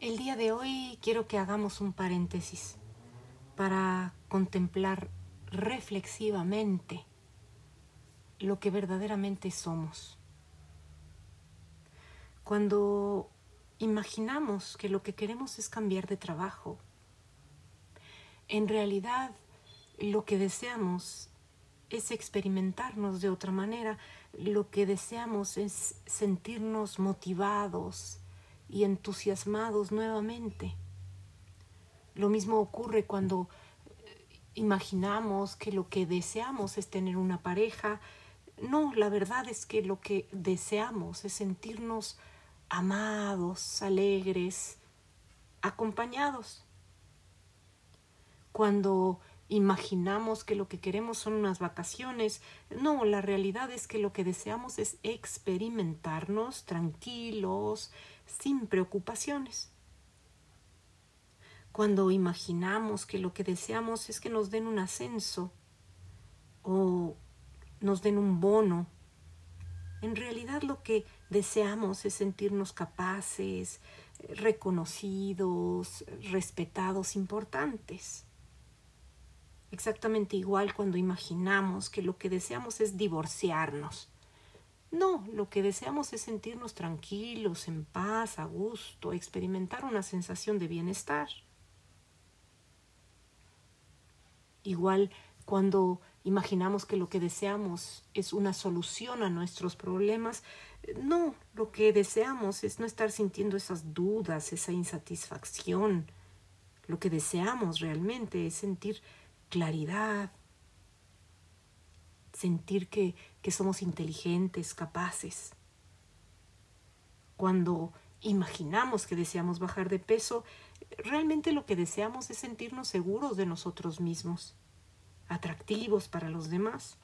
El día de hoy quiero que hagamos un paréntesis para contemplar reflexivamente lo que verdaderamente somos. Cuando imaginamos que lo que queremos es cambiar de trabajo, en realidad lo que deseamos es experimentarnos de otra manera, lo que deseamos es sentirnos motivados, y entusiasmados nuevamente. Lo mismo ocurre cuando eh, imaginamos que lo que deseamos es tener una pareja. No, la verdad es que lo que deseamos es sentirnos amados, alegres, acompañados. Cuando imaginamos que lo que queremos son unas vacaciones. No, la realidad es que lo que deseamos es experimentarnos tranquilos, sin preocupaciones. Cuando imaginamos que lo que deseamos es que nos den un ascenso o nos den un bono, en realidad lo que deseamos es sentirnos capaces, reconocidos, respetados, importantes. Exactamente igual cuando imaginamos que lo que deseamos es divorciarnos no, lo que deseamos es sentirnos tranquilos, en paz, a gusto, experimentar una sensación de bienestar. Igual cuando imaginamos que lo que deseamos es una solución a nuestros problemas, no, lo que deseamos es no estar sintiendo esas dudas, esa insatisfacción. Lo que deseamos realmente es sentir claridad, sentir que, que somos inteligentes, capaces. Cuando imaginamos que deseamos bajar de peso, realmente lo que deseamos es sentirnos seguros de nosotros mismos, atractivos para los demás.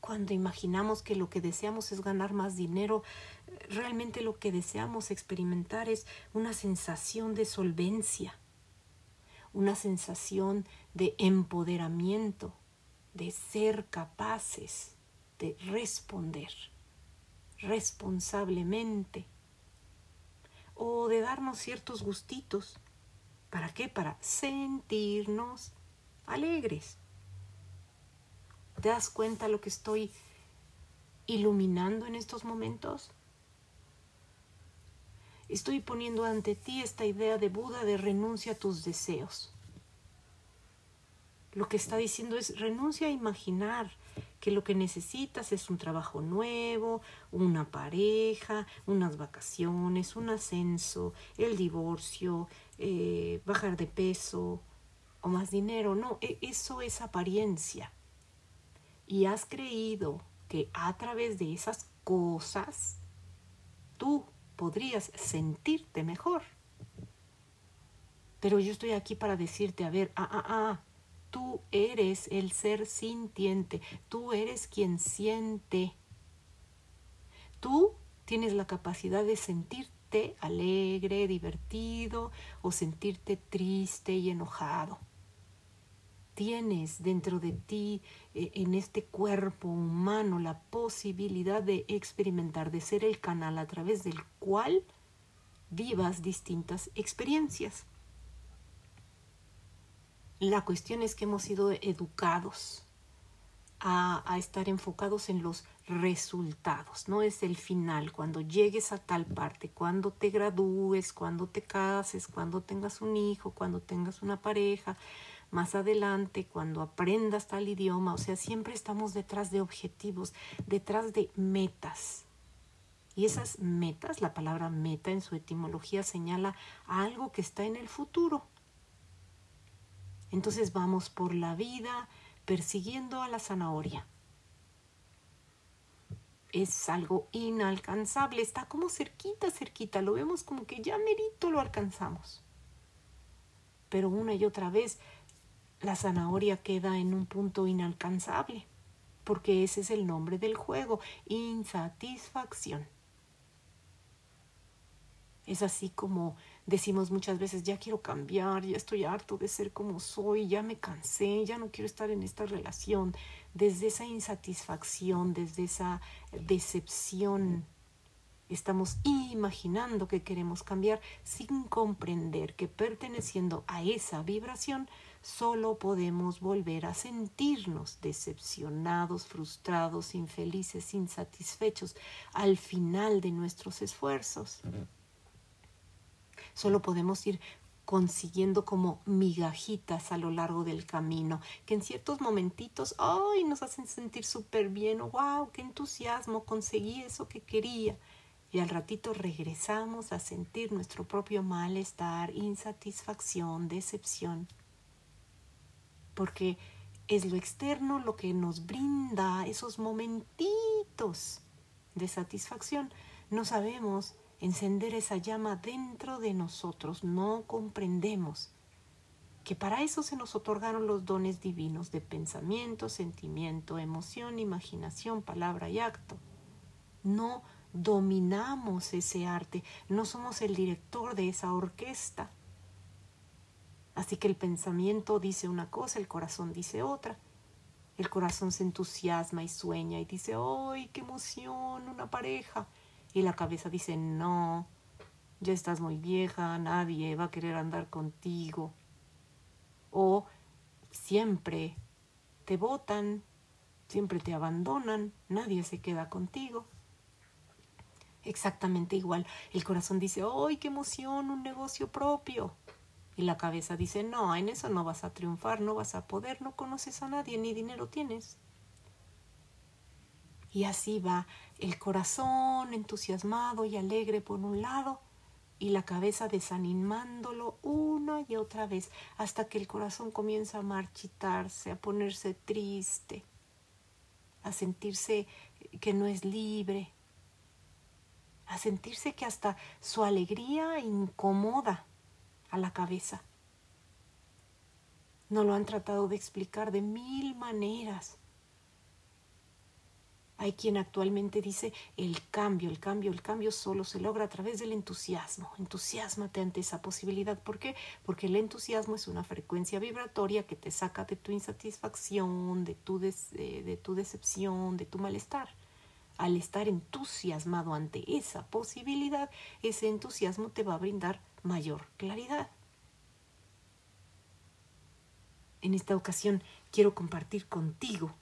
Cuando imaginamos que lo que deseamos es ganar más dinero, realmente lo que deseamos experimentar es una sensación de solvencia, una sensación de empoderamiento, de ser capaces de responder responsablemente o de darnos ciertos gustitos. ¿Para qué? Para sentirnos alegres. ¿Te das cuenta lo que estoy iluminando en estos momentos? Estoy poniendo ante ti esta idea de Buda de renuncia a tus deseos lo que está diciendo es renuncia a imaginar que lo que necesitas es un trabajo nuevo, una pareja, unas vacaciones, un ascenso, el divorcio, eh, bajar de peso o más dinero. No, e, eso es apariencia. Y has creído que a través de esas cosas tú podrías sentirte mejor. Pero yo estoy aquí para decirte, a ver, ah, ah, ah, Tú eres el ser sintiente, tú eres quien siente. Tú tienes la capacidad de sentirte alegre, divertido o sentirte triste y enojado. Tienes dentro de ti, eh, en este cuerpo humano, la posibilidad de experimentar, de ser el canal a través del cual vivas distintas experiencias. La cuestión es que hemos sido educados a, estar enfocados en los resultados, no es el final, cuando llegues a tal parte, cuando te gradúes, cuando te cases, cuando tengas un hijo, cuando tengas una pareja, más adelante, cuando aprendas tal idioma, o sea, siempre estamos detrás de objetivos, detrás de metas. Y esas metas, la palabra meta en su etimología señala algo que está en el futuro, entonces vamos por la vida persiguiendo a la zanahoria. Es algo inalcanzable, está como cerquita, cerquita, lo vemos como que ya merito lo alcanzamos. Pero una y otra vez la zanahoria queda en un punto inalcanzable, porque ese es el nombre del juego, insatisfacción. Es así como decimos muchas veces, ya quiero cambiar, ya estoy harto de ser como soy, ya me cansé, ya no quiero estar en esta relación, desde esa insatisfacción, desde esa decepción, Estamos imaginando que queremos cambiar sin comprender que perteneciendo a esa vibración solo podemos volver a sentirnos decepcionados, frustrados, infelices, insatisfechos al final de nuestros esfuerzos. Solo podemos ir consiguiendo como migajitas a lo largo del camino, que en ciertos momentitos, ¡ay! nos hacen sentir súper bien, ¡wow! ¡Qué entusiasmo! Conseguí eso que quería. Y al ratito regresamos a sentir nuestro propio malestar, insatisfacción, decepción. Porque es lo externo lo que nos brinda esos momentitos de satisfacción. No sabemos encender esa llama dentro de nosotros. No comprendemos que para eso se nos otorgaron los dones divinos de pensamiento, sentimiento, emoción, imaginación, palabra y acto. No dominamos ese arte, no somos el director de esa orquesta. Así que el pensamiento dice una cosa, el corazón dice otra. El corazón se entusiasma y sueña y dice, ¡ay, qué emoción! Una pareja y la cabeza dice, no, ya estás muy vieja, nadie va a querer andar contigo. O siempre te botan, siempre te abandonan, nadie se queda contigo. Exactamente igual, el corazón dice, ¡ay, qué emoción, un negocio propio! Y la cabeza dice, no, en eso no vas a triunfar, no vas a poder, no conoces a nadie, ni dinero tienes. Y así va el corazón entusiasmado y alegre por un lado y la cabeza desanimándolo una y otra vez hasta que el corazón comienza a marchitarse, a ponerse triste, a sentirse que no es libre, a sentirse que hasta su alegría incomoda a la cabeza. No lo han tratado de explicar de mil maneras hay quien actualmente dice el cambio, el cambio, el cambio solo se logra a través del entusiasmo. Entusiasmate ante esa posibilidad. ¿Por qué? Porque el entusiasmo es una frecuencia vibratoria que te saca de tu insatisfacción, de tu, de tu decepción, de tu malestar. Al estar entusiasmado ante esa posibilidad, ese entusiasmo te va a brindar mayor claridad. En esta ocasión quiero compartir contigo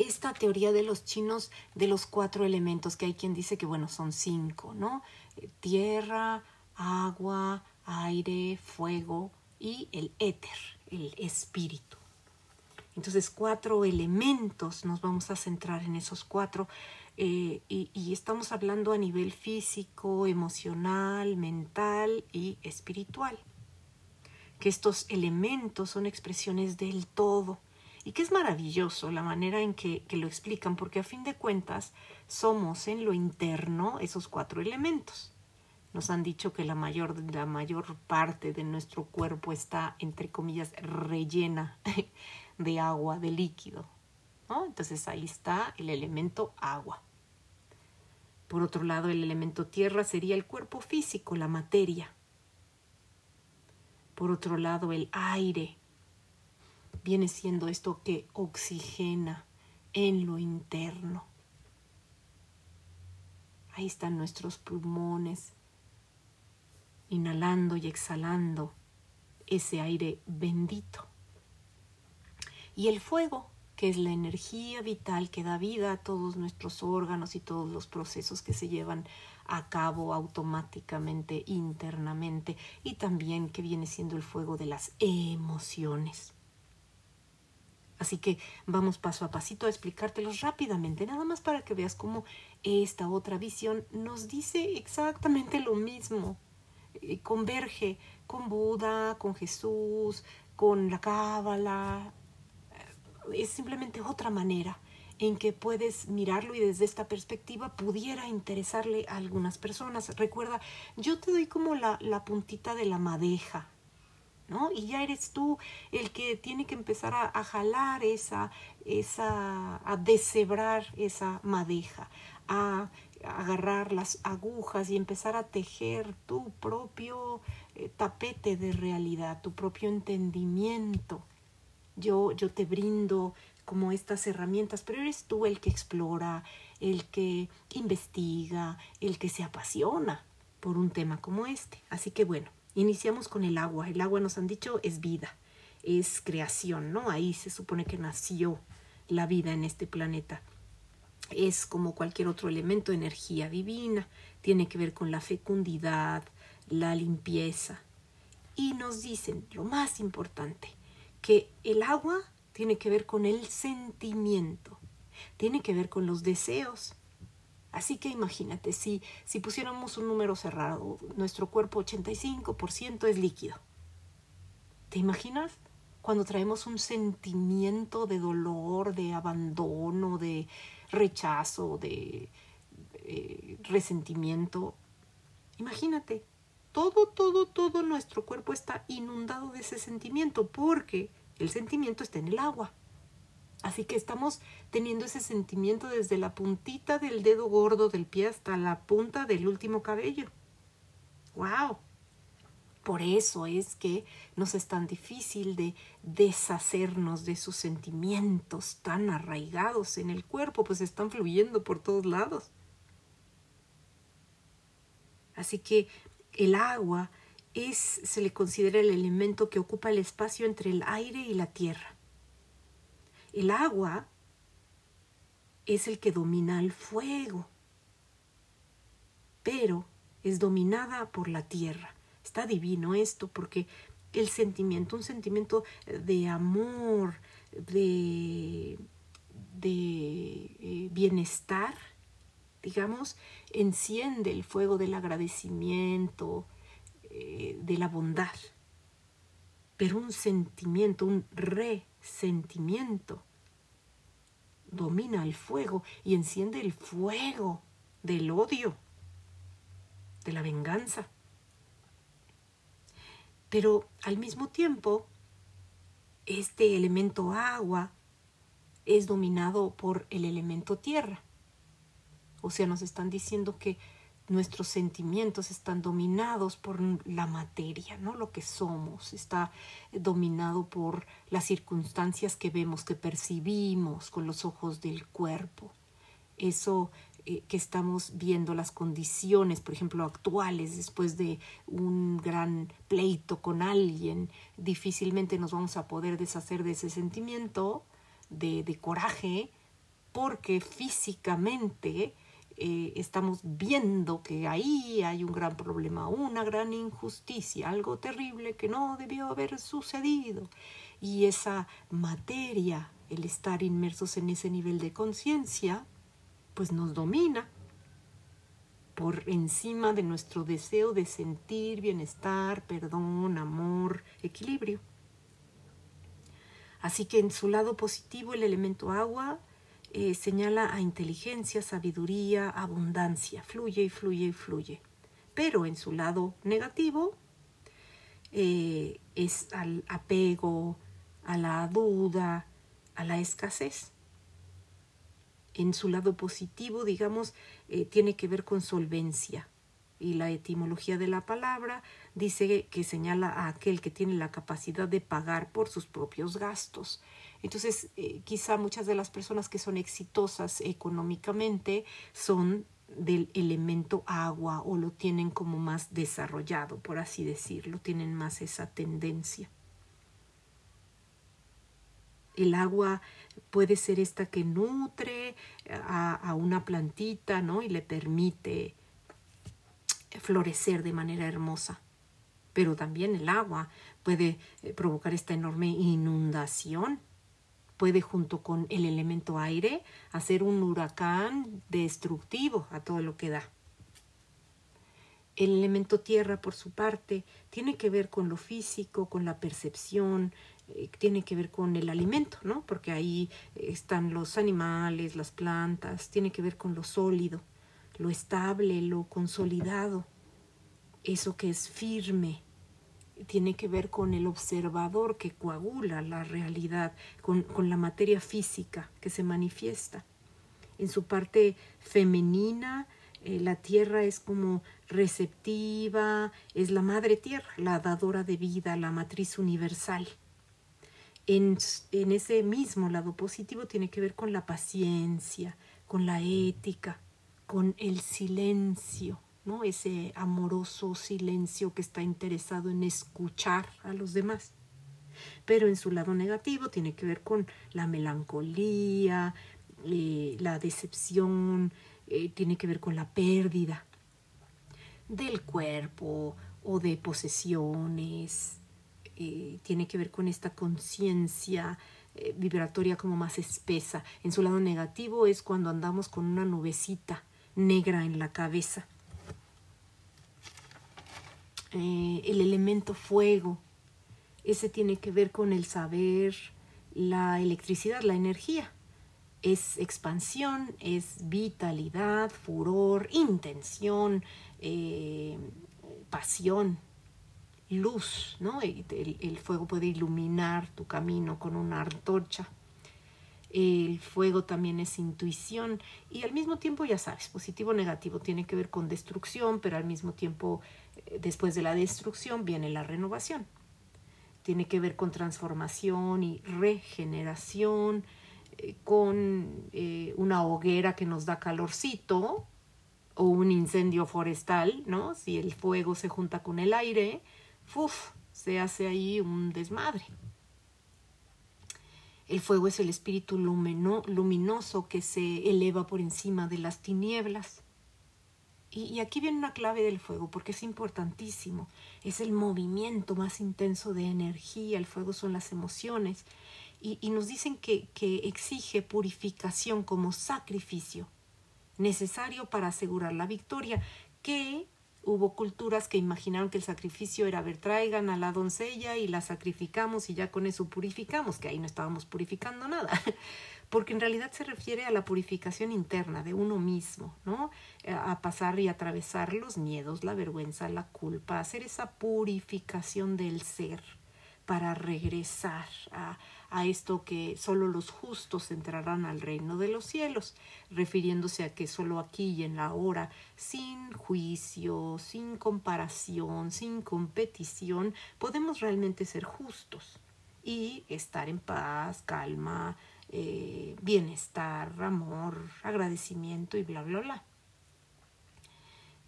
esta teoría de los chinos de los cuatro elementos, que hay quien dice que, bueno, son cinco, ¿no? Eh, tierra, agua, aire, fuego y el éter, el espíritu. Entonces, cuatro elementos, nos vamos a centrar en esos cuatro, eh, y, y estamos hablando a nivel físico, emocional, mental y espiritual. Que estos elementos son expresiones del todo y que es maravilloso la manera en que, lo explican, porque a fin de cuentas somos en lo interno esos cuatro elementos. Nos han dicho que la mayor, la mayor parte de nuestro cuerpo está, entre comillas, rellena de agua, de líquido. Entonces ahí está el elemento agua. Por otro lado, el elemento tierra sería el cuerpo físico, la materia. Por otro lado, el aire viene siendo esto que oxigena en lo interno. Ahí están nuestros pulmones, inhalando y exhalando ese aire bendito. Y el fuego, que es la energía vital que da vida a todos nuestros órganos y todos los procesos que se llevan a cabo automáticamente, internamente, y también que viene siendo el fuego de las emociones. Así que vamos paso a pasito a explicártelos rápidamente, nada más para que veas cómo esta otra visión nos dice exactamente lo mismo. Eh, converge con Buda, con Jesús, con la Cábala. Eh, es simplemente otra manera en que puedes mirarlo y desde esta perspectiva pudiera interesarle a algunas personas. Recuerda, yo te doy como la, la puntita de la madeja, y ya eres tú el que tiene que empezar a, jalar esa, esa, a deshebrar esa madeja, a, agarrar las agujas y empezar a tejer tu propio eh, tapete de realidad, tu propio entendimiento Yo, yo te brindo como estas herramientas, pero eres tú el que explora, el que investiga, el que se apasiona por un tema como este. Así que bueno, iniciamos con el agua. El agua nos han dicho es vida, es creación, ¿no? Ahí se supone que nació la vida en este planeta. Es como cualquier otro elemento, energía divina, tiene que ver con la fecundidad, la limpieza. Y nos dicen lo más importante, que el agua tiene que ver con el sentimiento, tiene que ver con los deseos. Así que imagínate, si, si pusiéramos un número cerrado, nuestro cuerpo 85% es líquido. ¿Te imaginas? Cuando traemos un sentimiento de dolor, de abandono, de rechazo, de eh, resentimiento, imagínate, todo, todo, todo nuestro cuerpo está inundado de ese sentimiento porque el sentimiento está en el agua. Así que estamos teniendo ese sentimiento desde la puntita del dedo gordo del pie hasta la punta del último cabello. ¡Wow! Por eso es que nos es tan difícil de deshacernos de sus sentimientos tan arraigados en el cuerpo, pues están fluyendo por todos lados. Así que el agua es, se le considera el elemento que ocupa el espacio entre el aire y la tierra. El agua es el que domina el fuego, pero es dominada por la tierra. Está divino esto porque el sentimiento, un sentimiento de amor, de, de eh, bienestar, digamos, enciende el fuego del agradecimiento, eh, de la bondad, pero un sentimiento, un resentimiento, domina el fuego y enciende el fuego del odio, de la venganza. Pero al mismo tiempo, este elemento agua es dominado por el elemento tierra. O sea, nos están diciendo que nuestros sentimientos están dominados por la materia, ¿no? Lo que somos está dominado por las circunstancias que vemos, que percibimos con los ojos del cuerpo. Eso eh, que estamos viendo, las condiciones, por ejemplo, actuales, después de un gran pleito con alguien, difícilmente nos vamos a poder deshacer de ese sentimiento de, de coraje, porque físicamente eh, estamos viendo que ahí hay un gran problema, una gran injusticia, algo terrible que no debió haber sucedido. Y esa materia, el estar inmersos en ese nivel de conciencia, pues nos domina por encima de nuestro deseo de sentir bienestar, perdón, amor, equilibrio. Así que en su lado positivo el elemento agua eh, señala a inteligencia, sabiduría, abundancia, fluye y fluye y fluye. Pero en su lado negativo eh, es al apego, a la duda, a la escasez. En su lado positivo, digamos, eh, tiene que ver con solvencia. Y la etimología de la palabra dice que señala a aquel que tiene la capacidad de pagar por sus propios gastos. Entonces, eh, quizá muchas de las personas que son exitosas económicamente son del elemento agua o lo tienen como más desarrollado, por así decirlo, tienen más esa tendencia. El agua puede ser esta que nutre a, a, una plantita, ¿no? Y le permite florecer de manera hermosa. Pero también el agua puede eh, provocar esta enorme inundación puede junto con el elemento aire hacer un huracán destructivo a todo lo que da. El elemento tierra, por su parte, tiene que ver con lo físico, con la percepción, eh, tiene que ver con el alimento, ¿no? Porque ahí están los animales, las plantas, tiene que ver con lo sólido, lo estable, lo consolidado, eso que es firme, tiene que ver con el observador que coagula la realidad, con, la materia física que se manifiesta. En su parte femenina, eh, la tierra es como receptiva, es la madre tierra, la dadora de vida, la matriz universal. En, en ese mismo lado positivo tiene que ver con la paciencia, con la ética, con el silencio, ¿no? Ese amoroso silencio que está interesado en escuchar a los demás. Pero en su lado negativo tiene que ver con la melancolía, eh, la decepción, eh, tiene que ver con la pérdida del cuerpo o de posesiones, eh, tiene que ver con esta conciencia vibratoria como más espesa. En su lado negativo es cuando andamos con una nubecita negra en la cabeza. El elemento fuego ese tiene que ver con el saber, la electricidad, la energía. Es expansión, es vitalidad, furor, intención, eh, pasión, luz, ¿no? El, fuego puede iluminar tu camino con una antorcha. El fuego también es intuición y al mismo tiempo, ya sabes, positivo negativo tiene que ver con destrucción, pero al mismo tiempo, eh, después de la destrucción viene la renovación tiene que ver con transformación y regeneración, eh, con eh, una hoguera que nos da calorcito o un incendio forestal, ¿no? Si el fuego se junta con el aire, ¡fuf! se hace ahí un desmadre. El fuego es el espíritu luminoso que se eleva por encima de las tinieblas. Y, aquí viene una clave del fuego, porque es importantísimo. Es el movimiento más intenso de energía, el fuego son las emociones. Y, nos dicen que, que exige purificación como sacrificio necesario para asegurar la victoria, que hubo culturas que imaginaron que el sacrificio era ver traigan a la doncella y la sacrificamos y ya con eso purificamos, que ahí no estábamos purificando nada. Porque en realidad se refiere a la purificación interna de uno mismo, ¿no? Eh, a pasar y atravesar los miedos, la vergüenza, la culpa, hacer esa purificación del ser para regresar a, a esto que solo los justos entrarán al reino de los cielos, refiriéndose a que solo aquí y en la hora, sin juicio, sin comparación, sin competición, podemos realmente ser justos y estar en paz, calma, eh, bienestar, amor, agradecimiento y bla, bla, bla.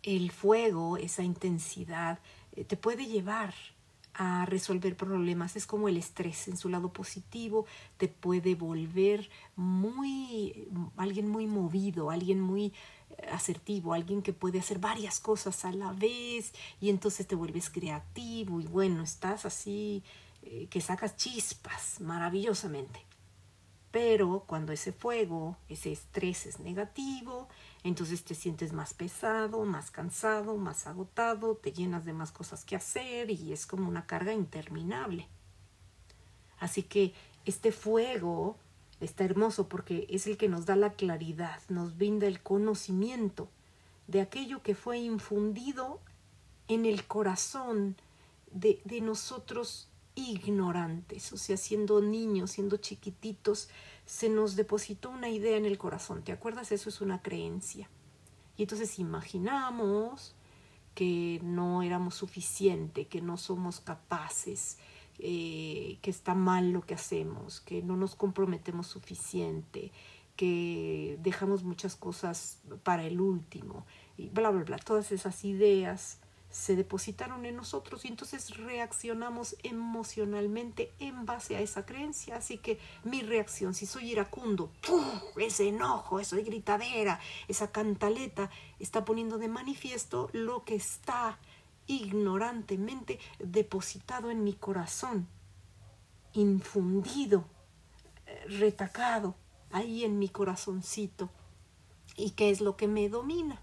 El fuego, esa intensidad, eh, te puede llevar a resolver problemas. Es como el estrés en su lado positivo, te puede volver muy, alguien muy movido, alguien muy eh, asertivo, alguien que puede hacer varias cosas a la vez y entonces te vuelves creativo y bueno, estás así que sacas chispas maravillosamente. Pero cuando ese fuego, ese estrés es negativo, entonces te sientes más pesado, más cansado, más agotado, te llenas de más cosas que hacer y es como una carga interminable. Así que este fuego está hermoso porque es el que nos da la claridad, nos brinda el conocimiento de aquello que fue infundido en el corazón de, de nosotros ignorantes, o sea, siendo niños, siendo chiquititos, se nos depositó una idea en el corazón, ¿te acuerdas? Eso es una creencia. Y entonces imaginamos que no éramos suficiente, que no somos capaces, eh, que está mal lo que hacemos, que no nos comprometemos suficiente, que dejamos muchas cosas para el último, y bla, bla, bla, todas esas ideas se depositaron en nosotros y entonces reaccionamos emocionalmente en base a esa creencia. Así que mi reacción, si soy iracundo, ese enojo, esa gritadera, esa cantaleta, está poniendo de manifiesto lo que está ignorantemente depositado en mi corazón, infundido, eh, retacado ahí en mi corazoncito. ¿Y qué es lo que me domina?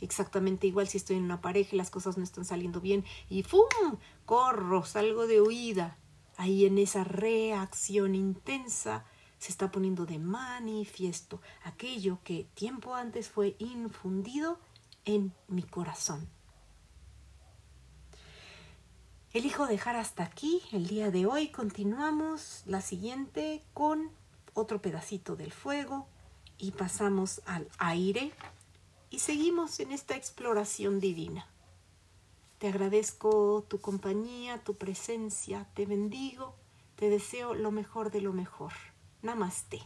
Exactamente igual si estoy en una pareja y las cosas no están saliendo bien y ¡fum! corro, salgo de huida. Ahí en esa reacción intensa se está poniendo de manifiesto aquello que tiempo antes fue infundido en mi corazón. Elijo dejar hasta aquí el día de hoy. Continuamos la siguiente con otro pedacito del fuego y pasamos al aire y seguimos en esta exploración divina. Te agradezco tu compañía, tu presencia, te bendigo, Te deseo lo mejor de lo mejor. Namaste.